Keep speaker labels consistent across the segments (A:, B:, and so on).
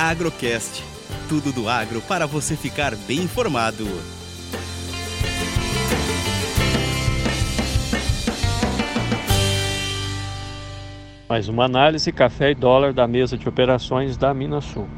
A: Agrocast. Tudo do agro para você ficar bem informado.
B: Mais uma análise café e dólar da mesa de operações da Minasul.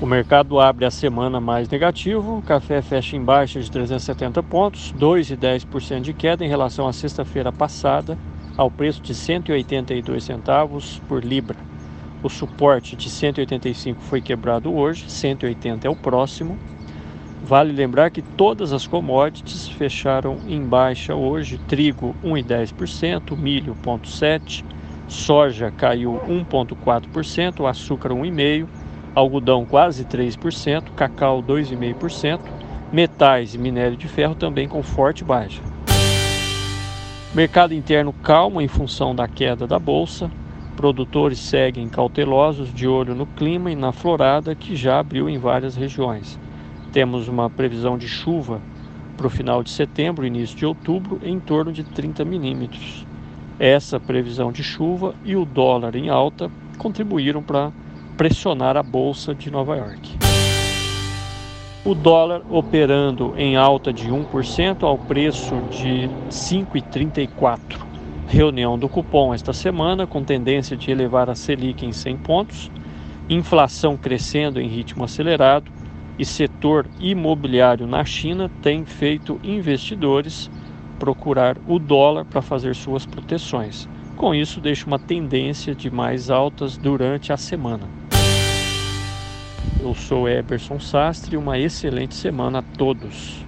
B: O mercado abre a semana mais negativo, o café fecha em baixa de 370 pontos, 2,10% de queda em relação à sexta-feira passada, ao preço de 182 centavos por libra. O suporte de 185 foi quebrado hoje, 180 é o próximo. Vale lembrar que todas as commodities fecharam em baixa hoje: trigo 1,10%, milho 0,7%, soja caiu 1,4%, açúcar 1,5%, algodão quase 3%, cacau 2,5%, metais e minério de ferro também com forte baixa. Mercado interno calmo em função da queda da bolsa. Produtores seguem cautelosos de olho no clima e na florada que já abriu em várias regiões. Temos uma previsão de chuva para o final de setembro, início de outubro, em torno de 30 milímetros. Essa previsão de chuva e o dólar em alta contribuíram para pressionar a bolsa de Nova York. O dólar operando em alta de 1% ao preço de 5,34. Reunião do cupom esta semana com tendência de elevar a Selic em 100 pontos, inflação crescendo em ritmo acelerado e setor imobiliário na China tem feito investidores procurar o dólar para fazer suas proteções. Com isso, deixa uma tendência de mais altas durante a semana. Eu sou Eberson Sastre uma excelente semana a todos.